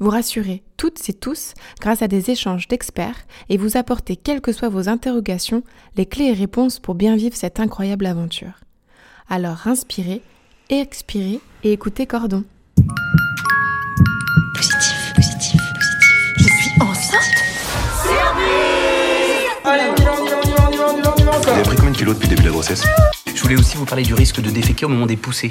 Vous rassurer toutes et tous grâce à des échanges d'experts et vous apporter, quelles que soient vos interrogations, les clés et réponses pour bien vivre cette incroyable aventure. Alors inspirez, expirez et écoutez Cordon. Positif, positif, positif. Je suis enceinte Allez, on y va, on y va, on y va, on y va, on y va, on y va Vous encore. avez pris combien de kilos depuis le début de la grossesse? Je voulais aussi vous parler du risque de déféquer au moment des poussées.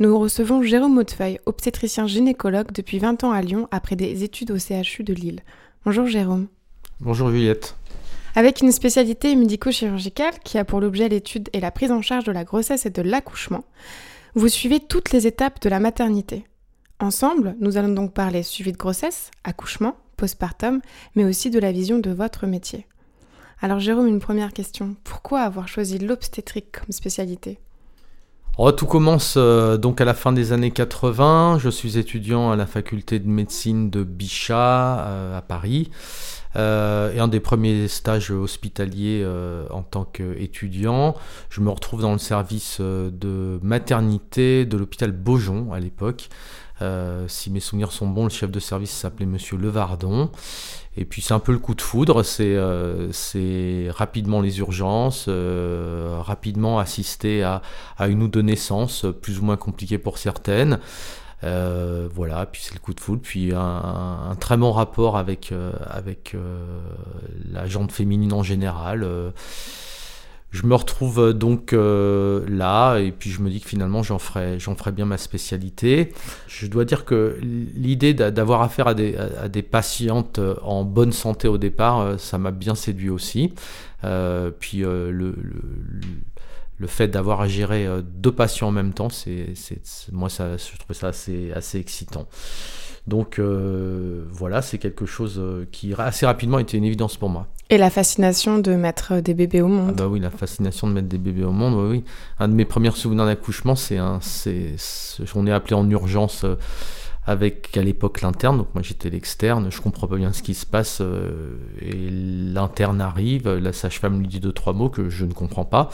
Nous recevons Jérôme Hautefeuille, obstétricien gynécologue depuis 20 ans à Lyon après des études au CHU de Lille. Bonjour Jérôme. Bonjour Juliette. Avec une spécialité médico-chirurgicale qui a pour l'objet l'étude et la prise en charge de la grossesse et de l'accouchement, vous suivez toutes les étapes de la maternité. Ensemble, nous allons donc parler suivi de grossesse, accouchement, postpartum, mais aussi de la vision de votre métier. Alors Jérôme, une première question. Pourquoi avoir choisi l'obstétrique comme spécialité? Tout commence euh, donc à la fin des années 80. Je suis étudiant à la faculté de médecine de Bichat euh, à Paris. Euh, et un des premiers stages hospitaliers en tant qu'étudiant, je me retrouve dans le service de maternité de l'hôpital Beaujon à l'époque. Euh, si mes souvenirs sont bons, le chef de service s'appelait Monsieur Levardon. Et puis c'est un peu le coup de foudre, c'est euh, rapidement les urgences, euh, rapidement assister à, à une ou deux naissances, plus ou moins compliquées pour certaines. Euh, voilà, puis c'est le coup de foudre, puis un, un- très bon rapport avec, euh, avec euh, la jante féminine en général. Je me retrouve euh, donc euh, là, et puis je me dis que finalement j'en ferai, j'en ferai bien ma spécialité. Je dois dire que l'idée d'a- d'avoir affaire à des, à- des patientes euh, en bonne santé au départ, euh, ça m'a bien séduit aussi. Euh, puis euh, le, le, le fait d'avoir à gérer deux patients en même temps, c'est- moi ça, je trouve ça assez, assez excitant. Donc euh, voilà, c'est quelque chose euh, qui assez rapidement était une évidence pour moi. Et la fascination de mettre des bébés au Ah monde. bah oui, la fascination de mettre des bébés au monde, oui, oui. Un de mes premiers souvenirs d'accouchement, c'est un, c'est, c'est- on est appelé en urgence euh, avec à l'époque l'interne, donc moi j'étais l'externe, je comprends pas bien ce qui se passe, euh, et l'interne arrive, la sage-femme lui dit deux trois mots que je ne comprends pas,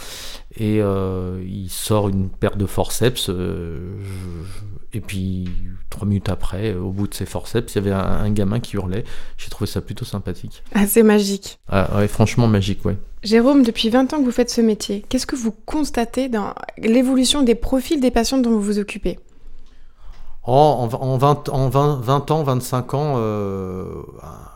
et euh, il sort une paire de forceps, euh, je- et puis trois minutes après, au bout de ces forceps, il y avait un, un gamin qui hurlait. J'ai trouvé ça plutôt sympathique. Assez magique. Ah, ouais, franchement magique, ouais. Jérôme, depuis 20 ans que vous faites ce métier, qu'est-ce que vous constatez dans l'évolution des profils des patients dont vous vous occupez? En, en 20, en 20, 20 ans, 25 ans, euh,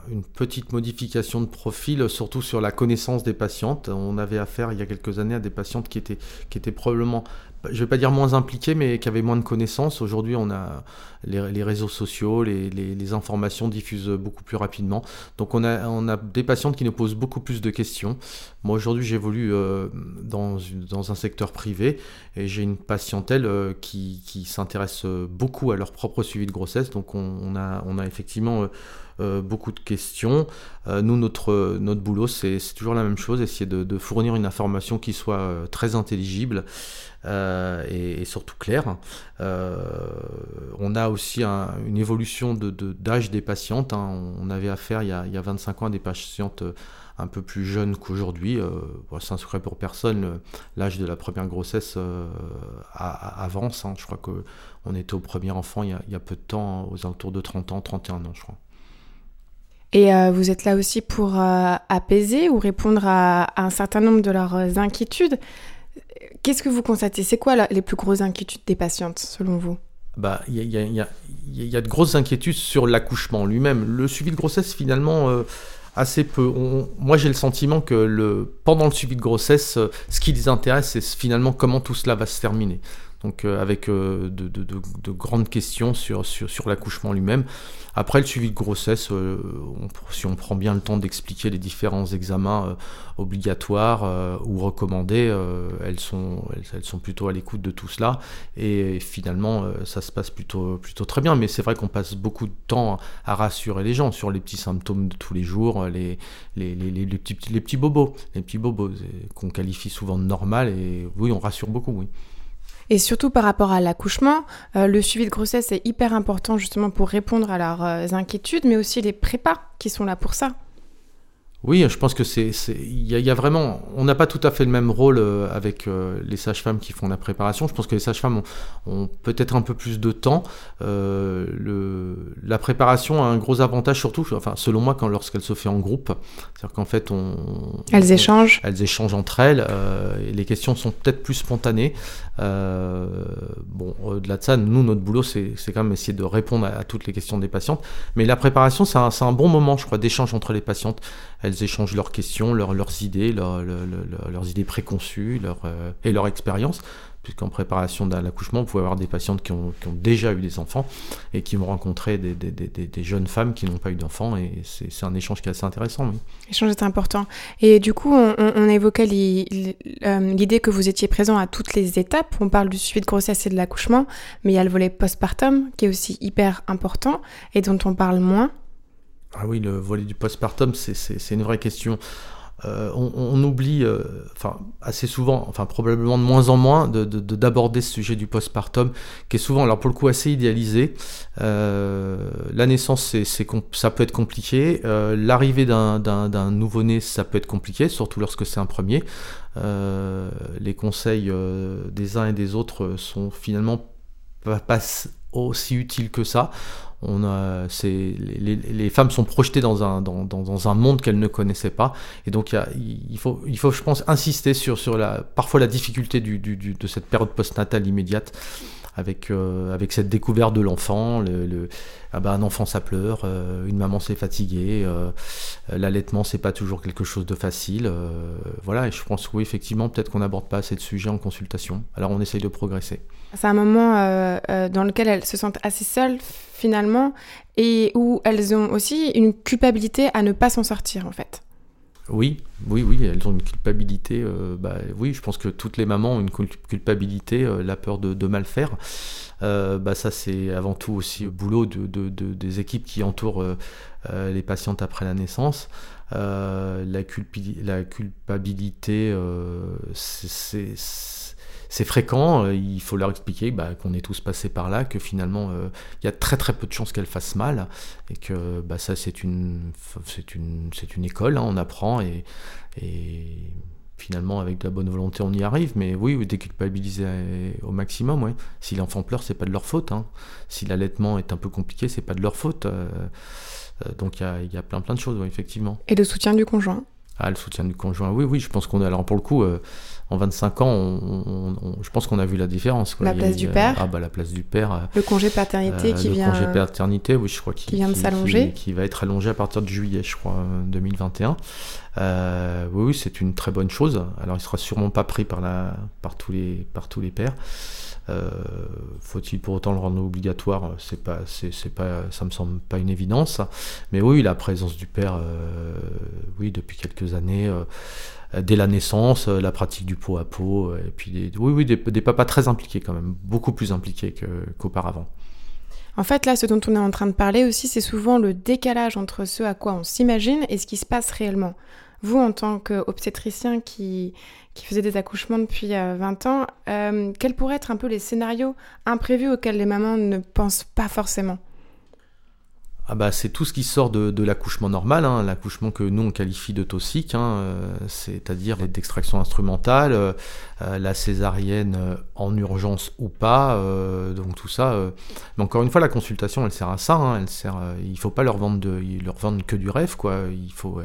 une petite modification de profil, surtout sur la connaissance des patientes. On avait affaire il y a quelques années à des patientes qui étaient, qui étaient probablement, je vais pas dire moins impliquées, mais qui avaient moins de connaissances. Aujourd'hui, on a les, réseaux sociaux, les, informations diffusent beaucoup plus rapidement. Donc on a, des patientes qui nous posent beaucoup plus de questions. Moi aujourd'hui j'évolue euh, dans, un secteur privé et j'ai une patientèle euh, qui, s'intéresse euh, beaucoup à leur propre suivi de grossesse. Donc on, a, on a effectivement euh, beaucoup de questions. Euh, nous, notre, notre boulot, c'est toujours la même chose, essayer de, fournir une information qui soit euh, très intelligible et, surtout claire. On a aussi un- une évolution d'âge des patientes. hein. On avait affaire il y, a, il y a 25 ans à des patientes un peu plus jeunes qu'aujourd'hui. Euh, bon, c'est un secret pour personne. L'âge de la première grossesse avance. hein. Je crois qu'on était au premier enfant il y, a, il y a peu de temps, aux alentours de 30 ans, 31 ans, je crois. Et euh, vous êtes là aussi pour euh, apaiser ou répondre à, un certain nombre de leurs euh, inquiétudes. Qu'est-ce que vous constatez? C'est quoi les plus grosses inquiétudes des patientes, selon vous? Bah, il il y y a- de grosses inquiétudes sur l'accouchement lui-même. Le suivi de grossesse, finalement, assez peu. Moi, j'ai le sentiment que le, pendant le suivi de grossesse, ce qui les intéresse, c'est finalement comment tout cela va se terminer. Donc, euh, avec euh, de, de- de- de grandes questions sur, l'accouchement lui-même. Après le suivi de grossesse, euh, si on prend bien le temps d'expliquer les différents examens obligatoires ou recommandés, elles, sont, plutôt à l'écoute de tout cela. Et, finalement, ça se passe plutôt, très bien. Mais c'est vrai qu'on passe beaucoup de temps à rassurer les gens sur les petits symptômes de tous les jours, les, petits, bobos, les petits bobos qu'on qualifie souvent de normal. Et oui, on rassure beaucoup, oui. Et surtout par rapport à l'accouchement, euh, le suivi de grossesse est hyper important justement pour répondre à leurs euh, inquiétudes, mais aussi les prépas qui sont là pour ça. Oui, je pense que c'est, il y, a- il y a vraiment, on n'a pas tout à fait le même rôle euh, avec euh, les sages-femmes qui font la préparation. Je pense que les sages-femmes ont, ont peut-être un peu plus de temps. Euh, le, la préparation a un gros avantage, surtout, enfin, selon moi, quand lorsqu'elle se fait en groupe, c'est-à-dire qu'en fait, on, Elles on- échangent. elles échangent entre elles. euh, et les questions sont peut-être plus spontanées. Euh, bon, au-delà de ça, nous, notre boulot, c'est, quand même essayer de répondre à, à toutes les questions des patientes. Mais la préparation, c'est un, bon moment, je crois, d'échange entre les patientes. Elles échangent leurs questions, leurs, idées, leurs, idées préconçues euh, et leur expérience. Puisqu'en préparation à l'accouchement, vous pouvez avoir des patientes qui ont, déjà eu des enfants et qui vont rencontrer des, jeunes femmes qui n'ont pas eu d'enfants. Et c'est, un échange qui est assez intéressant. Oui. L'échange est important. Et du coup, on, on- évoquait euh, l'idée que vous étiez présent à toutes les étapes. On parle du suivi de grossesse et de l'accouchement, mais il y a le volet postpartum qui est aussi hyper important et dont on parle moins. Ah oui, le volet du postpartum, c'est- une vraie question. Euh, on, oublie, euh, enfin assez souvent, enfin probablement de moins en moins, de- de- de- d'aborder ce sujet du postpartum, qui est souvent, alors pour le coup, assez idéalisé. Euh, la naissance, ça peut être compliqué. L'arrivée d'un, nouveau-né, ça peut être compliqué, surtout lorsque c'est un premier. Les conseils des uns et des autres sont finalement pas aussi utiles que ça. On a, les, les- femmes sont projetées dans un, dans, dans- un monde qu'elles ne connaissaient pas. Et donc, il, faut, il faut, je pense, insister sur, sur la, parfois la difficulté du, du- du- de cette période postnatale immédiate. Avec, euh, avec cette découverte de l'enfant, le, ah bah, un enfant ça pleure, euh, une maman c'est fatigué, euh, l'allaitement c'est pas toujours quelque chose de facile, voilà. Et je pense oui effectivement peut-être qu'on n'aborde pas assez de sujets en consultation. Alors on essaye de progresser. C'est un moment dans lequel elles se sentent assez seules finalement et où elles ont aussi une culpabilité à ne pas s'en sortir en fait. Oui, oui, oui, elles ont une culpabilité. euh, bah, oui, je pense que toutes les mamans ont une cul- culpabilité, euh, la peur de, mal faire. Euh, bah, ça, c'est avant tout aussi le boulot de, de- de- des équipes qui entourent les patientes après la naissance. La, la culpabilité, c'est- c'est fréquent. euh, Il faut leur expliquer bah, qu'on est tous passés par là, que finalement, euh, il y a très très peu de chances qu'elles fassent mal et que bah, ça c'est une c'est une c'est une école hein, on apprend et, et finalement avec de la bonne volonté on y arrive mais oui, déculpabiliser au maximum ouais. si l'enfant pleure c'est pas de leur faute hein. si l'allaitement est un peu compliqué c'est pas de leur faute euh, euh, donc il y a, il y a plein plein de choses ouais, effectivement Et le soutien du conjoint? ah le soutien du conjoint oui oui je pense qu'on a alors pour le coup en 25 ans on- on- on- je pense qu'on a vu la différence quoi. La place du père. ah bah la place du père euh, Le congé paternité euh, qui le vient. congé euh, paternité, oui, je crois qu'il qui vient de s'allonger. Qui, qui va être allongé à partir de juillet, je crois, euh, 2021. Euh, oui, oui, c'est une très bonne chose. Alors, il sera sûrement pas pris par la, par tous les, par tous les pères. Euh, Faut-il pour autant le rendre obligatoire? C'est pas, c'est, pas, ça me semble pas une évidence. Mais oui, la présence du père, euh, oui, depuis quelques années. euh, dès la naissance, euh, la pratique du pot à pot, euh, et puis des, oui, oui, des, des papas très impliqués quand même, beaucoup plus impliqués qu'auparavant. En fait, là, ce dont on est en train de parler aussi, c'est souvent le décalage entre ce à quoi on s'imagine et ce qui se passe réellement. Vous, en tant qu'obstétricien qui, qui faisait des accouchements depuis euh, 20 ans, euh, quels pourraient être un peu les scénarios imprévus auxquels les mamans ne pensent pas forcément? Ah bah c'est tout ce qui sort de, de l'accouchement normal, hein, l'accouchement que nous on qualifie de toxique, hein, euh, c'est-à-dire d'extraction instrumentale, euh, euh, la césarienne euh, en urgence ou pas, euh, donc tout ça. euh. Mais encore une fois, la consultation elle sert à ça, hein, elle sert, il faut pas leur vendre, de, leur vendre que du rêve, quoi. Il faut,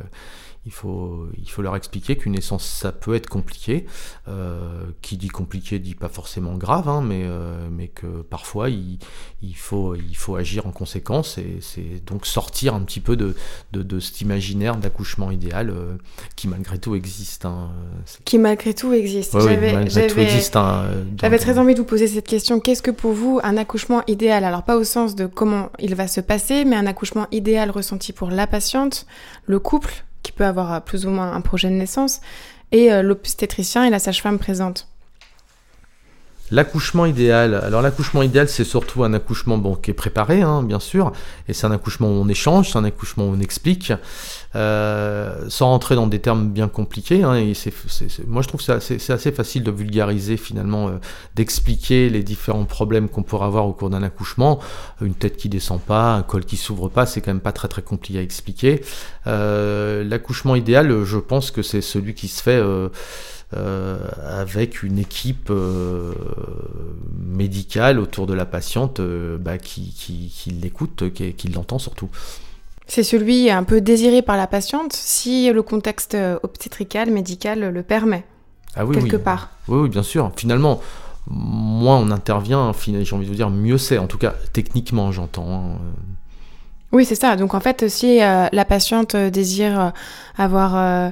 Il faut, il faut leur expliquer qu'une naissance, ça peut être compliqué. Euh, qui dit compliqué dit pas forcément grave, hein, mais, euh, mais que parfois il, il, faut, il faut agir en conséquence et c'est donc sortir un petit peu de, de, de cet imaginaire d'accouchement idéal euh, qui malgré tout existe. hein. Qui malgré tout existe. Ouais, J'avais- malgré tout j'avais- existe. hein, J'avais très envie de vous poser cette question. Qu'est-ce que pour vous un accouchement idéal? Alors pas au sens de comment il va se passer, mais un accouchement idéal ressenti pour la patiente, le couple qui peut avoir euh, plus ou moins un projet de naissance, et euh, l'obstétricien et la sage-femme présente. L'accouchement idéal. Alors l'accouchement idéal, c'est surtout un accouchement bon qui est préparé, hein, bien sûr, et c'est un accouchement où on échange, c'est un accouchement où on explique, euh, sans rentrer dans des termes bien compliqués. hein, moi, je trouve que c'est assez, facile de vulgariser finalement, euh, d'expliquer les différents problèmes qu'on pourrait avoir au cours d'un accouchement. Une tête qui descend pas, un col qui s'ouvre pas, c'est quand même pas très très compliqué à expliquer. Euh, l'accouchement idéal, je pense que c'est celui qui se fait. Euh, avec une équipe euh, médicale autour de la patiente euh, bah, qui, qui, qui l'écoute, qui, qui l'entend surtout. C'est celui un peu désiré par la patiente si le contexte obstétrical, médical le permet, Ah oui, quelque oui. part. Oui, oui, bien sûr. Finalement, moins on intervient, j'ai envie de vous dire, mieux c'est. En tout cas, techniquement, j'entends. hein. Oui, c'est ça. Donc en fait, si euh, la patiente désire avoir, euh,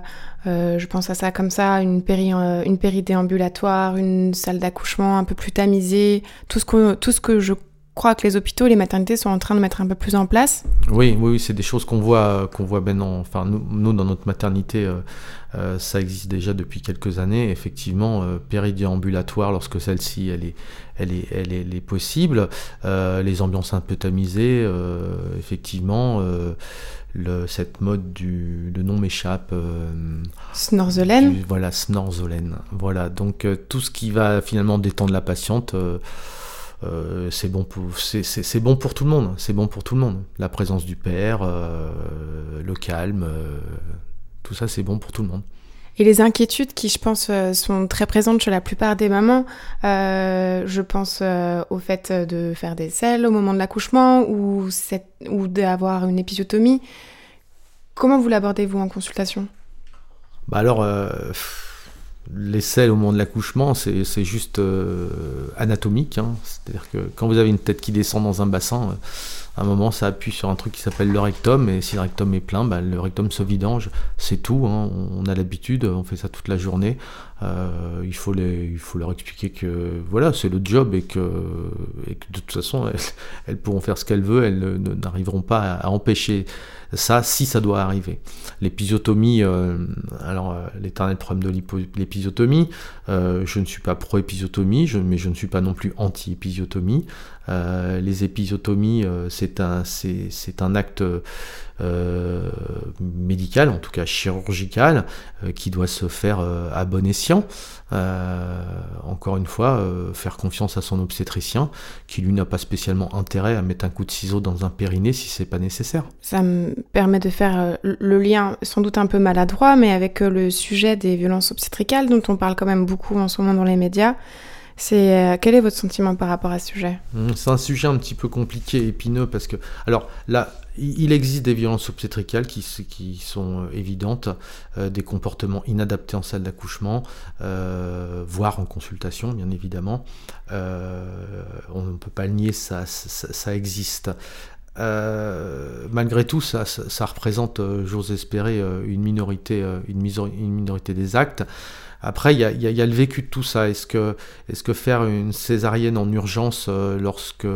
euh, je pense à ça comme ça, une, péri, euh, une péridéambulatoire, une salle d'accouchement un peu plus tamisée, tout ce, que, tout ce que je crois que les hôpitaux, les maternités sont en train de mettre un peu plus en place. Oui, oui, c'est des choses qu'on voit, qu'on voit maintenant. Enfin, nous, nous, dans notre maternité, euh, euh, ça existe déjà depuis quelques années. Effectivement, euh, péridéambulatoire, lorsque celle-ci, elle est, elle est, elle est, possible. Euh, les ambiances un peu tamisées, euh, effectivement. Le, cette mode du, le nom m'échappe. euh, Snorzelen. du- voilà, Snorzolène. Voilà, donc euh, tout ce qui va finalement détendre la patiente, euh, euh, c'est bon pour c'est- bon pour tout le monde. C'est bon pour tout le monde. La présence du père, le calme, tout ça, c'est bon pour tout le monde. Et les inquiétudes qui, je pense, euh, sont très présentes chez la plupart des mamans, euh, je pense euh, au fait de faire des selles au moment de l'accouchement ou, d'avoir une épisiotomie. Comment vous l'abordez, vous, en consultation? Bah alors, les selles au moment de l'accouchement, c'est juste euh, anatomique. hein. C'est-à-dire que quand vous avez une tête qui descend dans un bassin, euh, à un moment, ça appuie sur un truc qui s'appelle le rectum, et si le rectum est plein, bah, le rectum se vidange. C'est tout. hein. On a l'habitude, on fait ça toute la journée. Euh, il, faut les, il faut leur expliquer que voilà, c'est le job et que, de toute façon, elles, elles pourront faire ce qu'elles veulent, elles n'arriveront pas à, empêcher ça si ça doit arriver. L'épisiotomie, euh, alors euh, l'éternel problème de l'épisiotomie, euh, je ne suis pas pro-épisiotomie, mais je ne suis pas non plus anti-épisiotomie. Euh, les épisiotomies, c'est un, c'est un acte euh, médical, en tout cas chirurgical, euh, qui doit se faire euh, à bon escient. Encore une fois, faire confiance à son obstétricien, qui lui n'a pas spécialement intérêt à mettre un coup de ciseau dans un périnée si c'est pas nécessaire. Ça me permet de faire le lien, sans doute un peu maladroit, mais avec le sujet des violences obstétricales, dont on parle quand même beaucoup en ce moment dans les médias. C'est euh, quel est votre sentiment par rapport à ce sujet? Hum, C'est un sujet un petit peu compliqué, épineux, parce que, alors là, il existe des violences obstétricales qui, sont euh, évidentes, euh, des comportements inadaptés en salle d'accouchement, voire en consultation, bien évidemment. On ne peut pas le nier, ça existe. Euh, malgré tout, ça, représente, euh, j'ose espérer, euh, une minorité, une, minorité des actes. Après, il y a, le vécu de tout ça. Est-ce que, faire une césarienne en urgence lorsque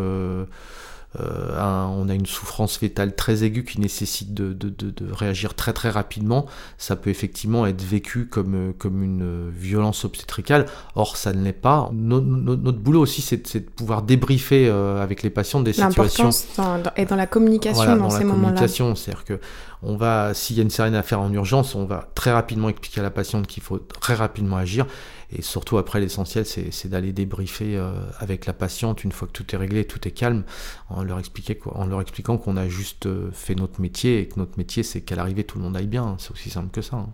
un- on a une souffrance fétale très aiguë qui nécessite de, de- de- de réagir très très rapidement, ça peut effectivement être vécu comme, euh, comme une euh, violence obstétricale. Or, ça ne l'est pas. No- no- notre boulot aussi, c'est de, pouvoir débriefer euh, avec les patients des situations L'importance dans- la communication voilà, dans, dans ces moments-là. c'est-à-dire que on va, s'il y a une sirène à faire en urgence, on va très rapidement expliquer à la patiente qu'il faut très rapidement agir. Et surtout après, l'essentiel, c'est d'aller débriefer euh, avec la patiente une fois que tout est réglé, tout est calme, en leur, expliquer, quoi- en leur expliquant qu'on a juste euh, fait notre métier et que notre métier, c'est qu'à l'arrivée, tout le monde aille bien. C'est aussi simple que ça. hein.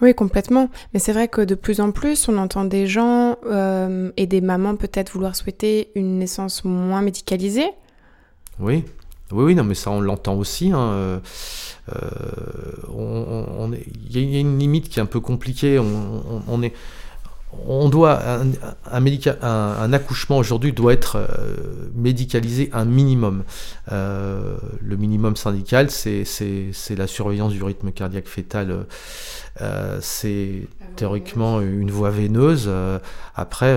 Oui, complètement. Mais c'est vrai que de plus en plus, on entend des gens euh, et des mamans peut-être vouloir souhaiter une naissance moins médicalisée. Oui. Oui, oui, non, mais ça, on l'entend aussi. hein, euh, euh, on- on est- Il y, a- une limite qui est un peu compliquée. On, est, on doit un, un médica- un- un accouchement aujourd'hui doit être euh, médicalisé un minimum. Euh, le minimum syndical, c'est la surveillance du rythme cardiaque fœtal. Euh, c'est théoriquement une voie veineuse. Après,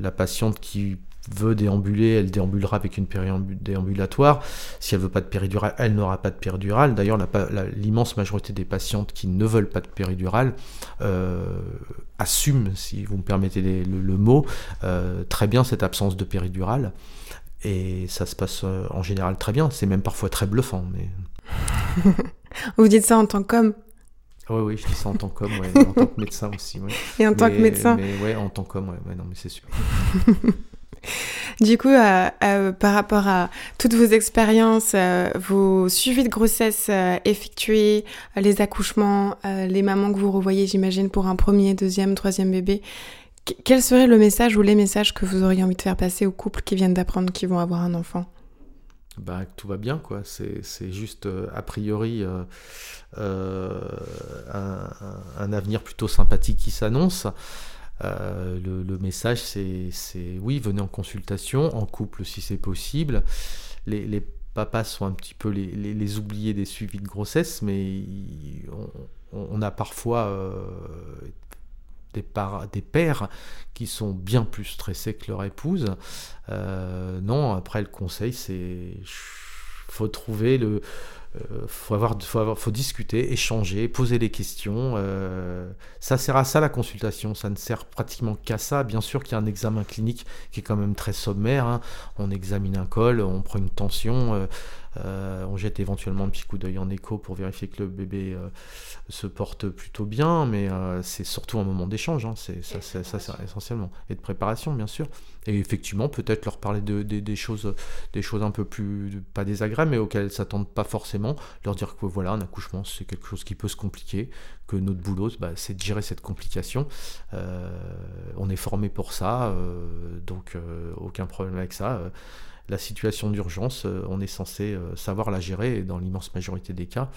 la patiente qui veut déambuler, elle déambulera avec une déambulatoire. Si elle veut pas de péridurale, elle n'aura pas de péridurale. D'ailleurs, l'immense majorité des patientes qui ne veulent pas de péridurale euh, assument, si vous me permettez les- le, le mot, euh, très bien cette absence de péridurale. Et ça se passe euh, en général très bien. C'est même parfois très bluffant. Mais... Vous dites ça en tant qu'homme Oui, oui, je dis ça en tant qu'homme, ouais, en tant que médecin aussi. ouais. et en tant que médecin. Mais ouais, en tant qu'homme, ouais, ouais, non, mais c'est sûr. Du coup, euh, euh, par rapport à toutes vos expériences, euh, vos suivis de grossesse effectués, les accouchements, les mamans que vous revoyez, j'imagine, pour un premier, deuxième, troisième bébé, qu- quel serait le message ou les messages que vous auriez envie de faire passer aux couples qui viennent d'apprendre qu'ils vont avoir un enfant? Bah, tout va bien, quoi. C'est juste, a priori, un avenir plutôt sympathique qui s'annonce. Euh, le, message, c'est oui, venez en consultation, en couple si c'est possible. Les, papas sont un petit peu les, oubliés des suivis de grossesse, mais on, a parfois euh, des pères qui sont bien plus stressés que leur épouse. Euh, non, après le conseil, c'est faut trouver le, euh, faut avoir, faut discuter, échanger, poser les questions. euh, ça sert à ça la consultation. Ça ne sert pratiquement qu'à ça. Bien sûr qu'il y a un examen clinique qui est quand même très sommaire. hein. On examine un col, on prend une tension. Euh, on jette éventuellement un petit coup d'œil en écho pour vérifier que le bébé euh, se porte plutôt bien, mais euh, c'est surtout un moment d'échange, hein, c'est ça, c'est- essentiellement, et de préparation bien sûr. Et effectivement, peut-être leur parler de, des- choses, des choses un peu plus pas désagréables, mais auxquelles elles s'attendent pas forcément. Leur dire que voilà, un accouchement c'est quelque chose qui peut se compliquer, que notre boulot bah, c'est de gérer cette complication. On est formé pour ça, donc aucun problème avec ça. La situation d'urgence, euh, on est censé euh, savoir la gérer, et dans l'immense majorité des cas,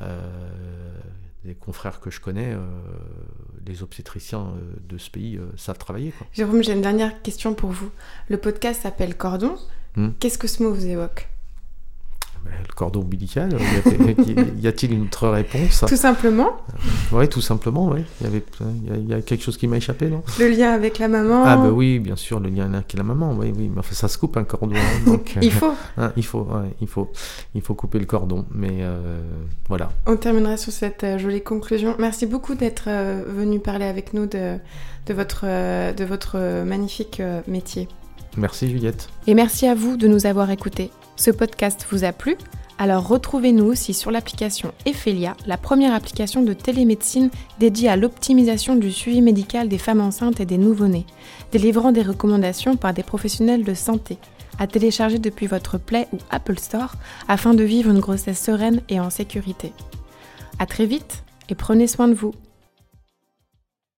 euh, des confrères que je connais, euh, les obstétriciens euh, de ce pays euh, savent travailler. Quoi. Jérôme, j'ai une dernière question pour vous. Le podcast s'appelle Cordon. Hmm. Qu'est-ce que ce mot vous évoque? Le cordon ombilical, euh, y a-t-il une autre réponse Tout simplement, Oui, tout simplement, oui. Il y avait, il y a- il y a quelque chose qui m'a échappé, non? Le lien avec la maman. Ah bah oui, bien sûr, le lien avec la maman, oui, oui, mais enfin, ça se coupe un cordon, hein, donc... Il faut. hein, il faut, ouais, il faut, il faut couper le cordon, mais euh, voilà. On terminera sur cette euh, jolie conclusion. Merci beaucoup d'être euh, venu parler avec nous de, de votre, euh, de votre euh, magnifique euh, métier. Merci Juliette. Et merci à vous de nous avoir écoutés. Ce podcast vous a plu? Alors retrouvez-nous aussi sur l'application Ephelia, la première application de télémédecine dédiée à l'optimisation du suivi médical des femmes enceintes et des nouveau-nés, délivrant des recommandations par des professionnels de santé, à télécharger depuis votre Play ou Apple Store afin de vivre une grossesse sereine et en sécurité. À très vite et prenez soin de vous.